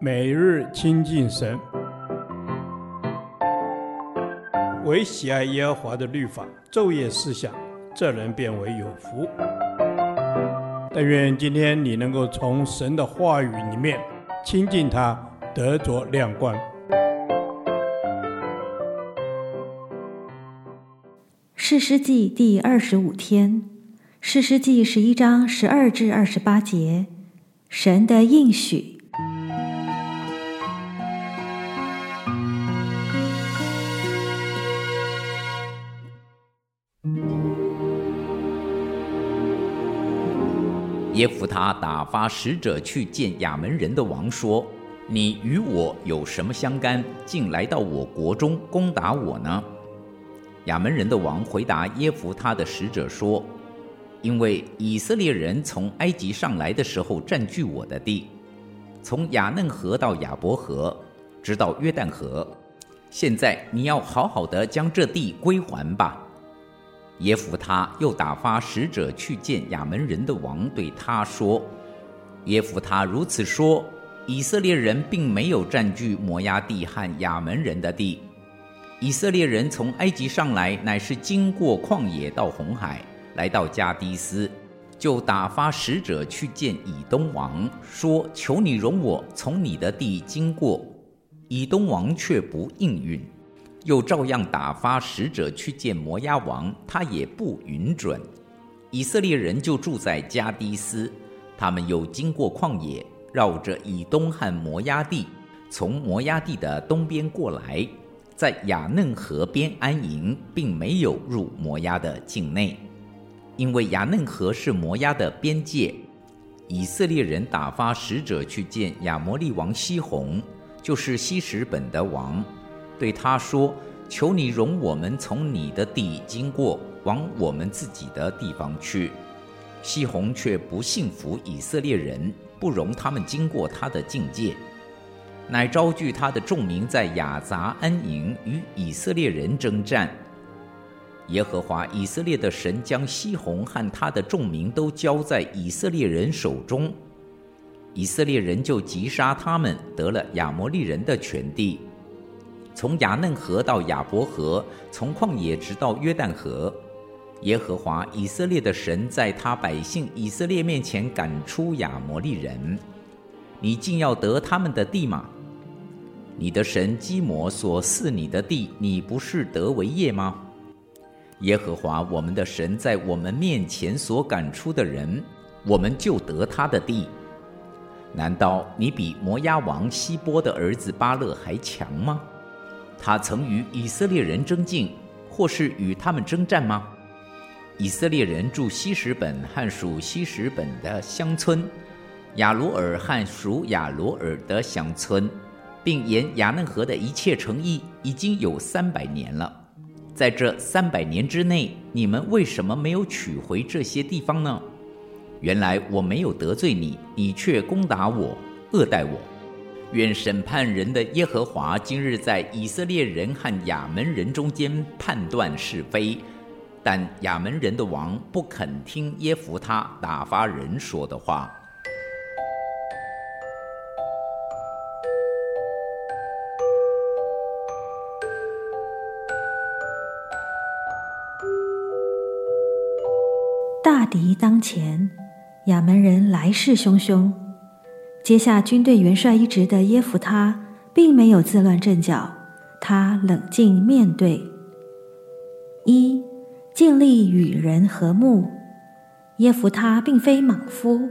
每日亲近神，唯喜爱耶和华的律法，昼夜思想，这人便为有福。但愿今天你能够从神的话语里面亲近他，得着亮光。士师记第二十五天，士师记十一章十二至二十八节，神的应许。耶弗他打发使者去见亚门人的王，说：“你与我有什么相干，竟来到我国中攻打我呢？”亚门人的王回答耶弗他的使者说：“因为以色列人从埃及上来的时候占据我的地，从亚嫩河到亚伯河，直到约旦河。现在你要好好的将这地归还吧。”耶弗他又打发使者去见亚门人的王，对他说：“耶弗他如此说，以色列人并没有占据摩押地和亚门人的地。以色列人从埃及上来，乃是经过旷野到红海，来到迦低斯，就打发使者去见以东王，说：求你容我从你的地经过。以东王却不应允。”又照样打发使者去见摩押王，他也不允准。以色列人就住在迦低斯，他们又经过旷野，绕着以东和摩押地，从摩押地的东边过来，在雅嫩河边安营，并没有入摩押的境内，因为雅嫩河是摩押的边界。以色列人打发使者去见亚摩利王西宏，就是希什本的王。对他说：“求你容我们从你的地经过，往我们自己的地方去。”西宏却不信服以色列人，不容他们经过他的境界，乃招聚他的众民在亚杂安营，与以色列人争战。耶和华以色列的神将西宏和他的众民都交在以色列人手中，以色列人就击杀他们，得了亚摩利人的全地。从雅嫩河到亚伯河，从旷野直到约旦河，耶和华以色列的神在他百姓以色列面前赶出亚摩利人，你竟要得他们的地吗？你的神基摩所赐你的地，你不是得为业吗？耶和华我们的神在我们面前所赶出的人，我们就得他的地。难道你比摩押王西波的儿子巴勒还强吗？他曾与以色列人争竞，或是与他们征战吗？以色列人住希什本和属希什本的乡村，亚罗尔和属亚罗尔的乡村，并沿亚嫩河的一切城邑，已经有三百年了。在这三百年之内，你们为什么没有取回这些地方呢？原来我没有得罪你，你却攻打我，恶待我。愿审判人的耶和华今日在以色列人和亚门人中间判断是非，但亚门人的王不肯听耶弗他打发人说的话。大敌当前，亚门人来势汹汹。接下军队元帅一职的耶弗他，并没有自乱阵脚，他冷静面对。一，尽力与人和睦。耶弗他并非莽夫，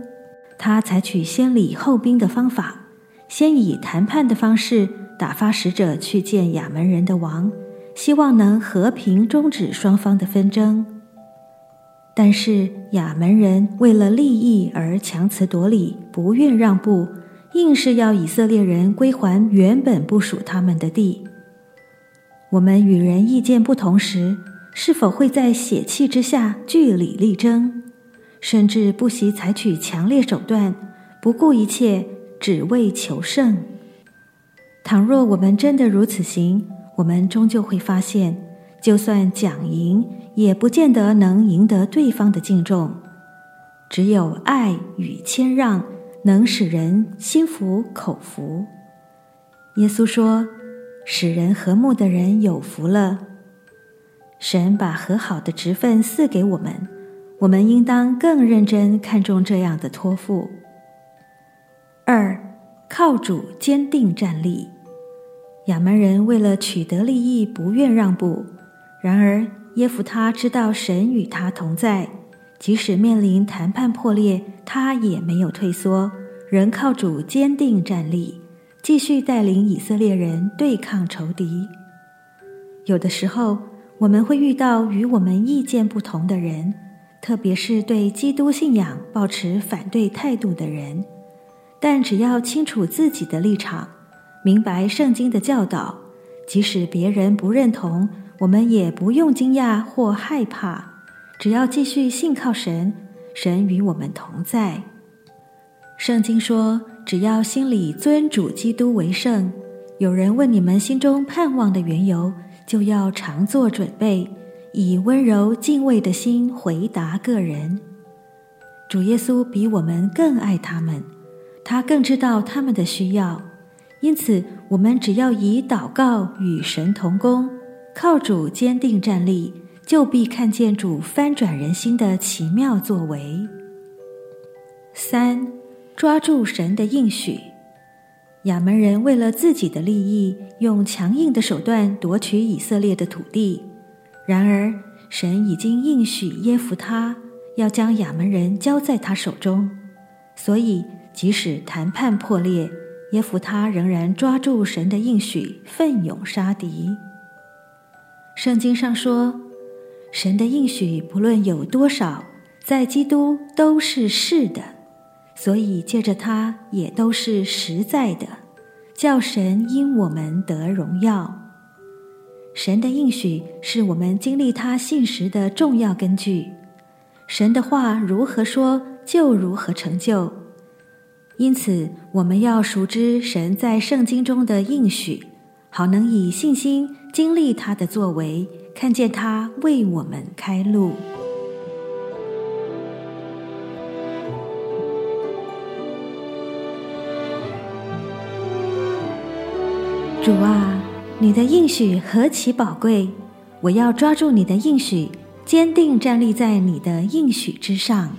他采取先礼后兵的方法，先以谈判的方式打发使者去见亚扪人的王，希望能和平终止双方的纷争。但是亚门人为了利益而强词夺理，不愿让步，硬是要以色列人归还原本不属他们的地。我们与人意见不同时，是否会在血气之下据理力争，甚至不惜采取强烈手段，不顾一切，只为求胜？倘若我们真的如此行，我们终究会发现，就算讲赢，也不见得能赢得对方的敬重，只有爱与谦让，能使人心服口服。耶稣说：“使人和睦的人有福了。”神把和好的职分赐给我们，我们应当更认真看重这样的托付。二，靠主坚定站立。亚扪人为了取得利益，不愿让步。然而耶弗他知道神与他同在，即使面临谈判破裂，他也没有退缩，仍靠主坚定站立，继续带领以色列人对抗仇敌。有的时候，我们会遇到与我们意见不同的人，特别是对基督信仰抱持反对态度的人。但只要清楚自己的立场，明白圣经的教导，即使别人不认同，我们也不用惊讶或害怕。只要继续信靠神，神与我们同在。圣经说，只要心里尊主基督为圣。有人问你们心中盼望的缘由，就要常做准备，以温柔敬畏的心回答个人。主耶稣比我们更爱他们，他更知道他们的需要，因此我们只要以祷告与神同工，靠主坚定站立，就必看见主翻转人心的奇妙作为。三，抓住神的应许。亚扪人为了自己的利益，用强硬的手段夺取以色列的土地。然而，神已经应许耶弗他要将亚扪人交在他手中，所以即使谈判破裂，耶弗他仍然抓住神的应许，奋勇杀敌。圣经上说，神的应许不论有多少，在基督都是是的。所以借着他也都是实在的，叫神因我们得荣耀。神的应许是我们经历他信实的重要根据。神的话如何说，就如何成就。因此，我们要熟知神在圣经中的应许，好能以信心经历他的作为，看见他为我们开路。主啊，你的应许何其宝贵！我要抓住你的应许，坚定站立在你的应许之上。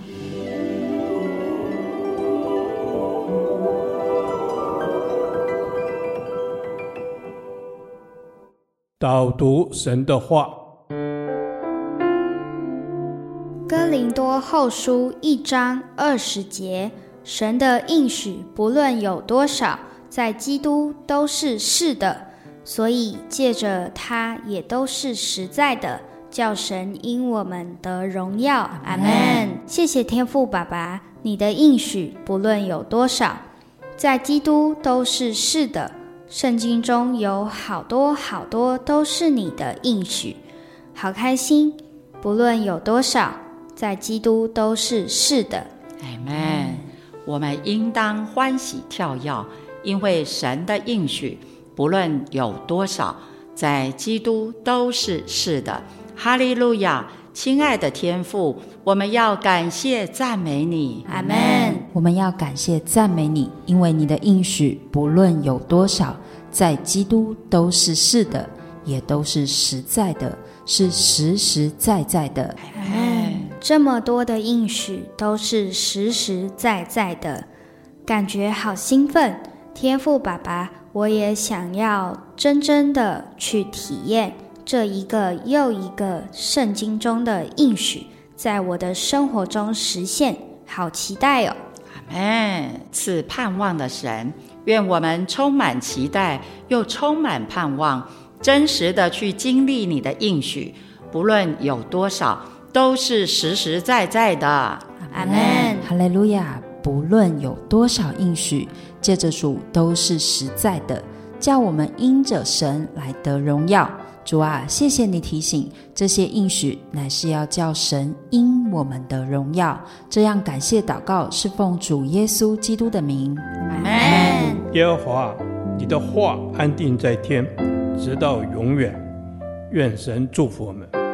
导读神的话，《哥林多后书》一章二十节，神的应许不论有多少。在基督都是是的，所以借着他也都是实在的，叫神因我们得荣耀。阿门。谢谢天父爸爸，你的应许不论有多少，在基督都是是的。圣经中有好多好多都是你的应许，好开心。不论有多少，在基督都是是的。阿门。我们应当欢喜跳跃。因为神的应许，不论有多少，在基督都是是的。哈利路亚！亲爱的天父，我们要感谢赞美你。阿门。我们要感谢赞美你，因为你的应许，不论有多少，在基督都是是的，也都是实在的，是实实在在的。阿门。这么多的应许都是实实在在的，感觉好兴奋。天父爸爸，我也想要真真的去体验这一个又一个圣经中的应许，在我的生活中实现，好期待哦！阿门。赐盼望的神，愿我们充满期待，又充满盼望，真实的去经历你的应许，不论有多少，都是实实在在的。阿门。哈利路亚。不论有多少应许，借着主都是实在的，叫我们因着神来得荣耀。主啊，谢谢你提醒，这些应许乃是要叫神因我们的荣耀。这样感谢祷告是奉主耶稣基督的名。阿门。耶和华，你的话安定在天，直到永远。愿神祝福我们。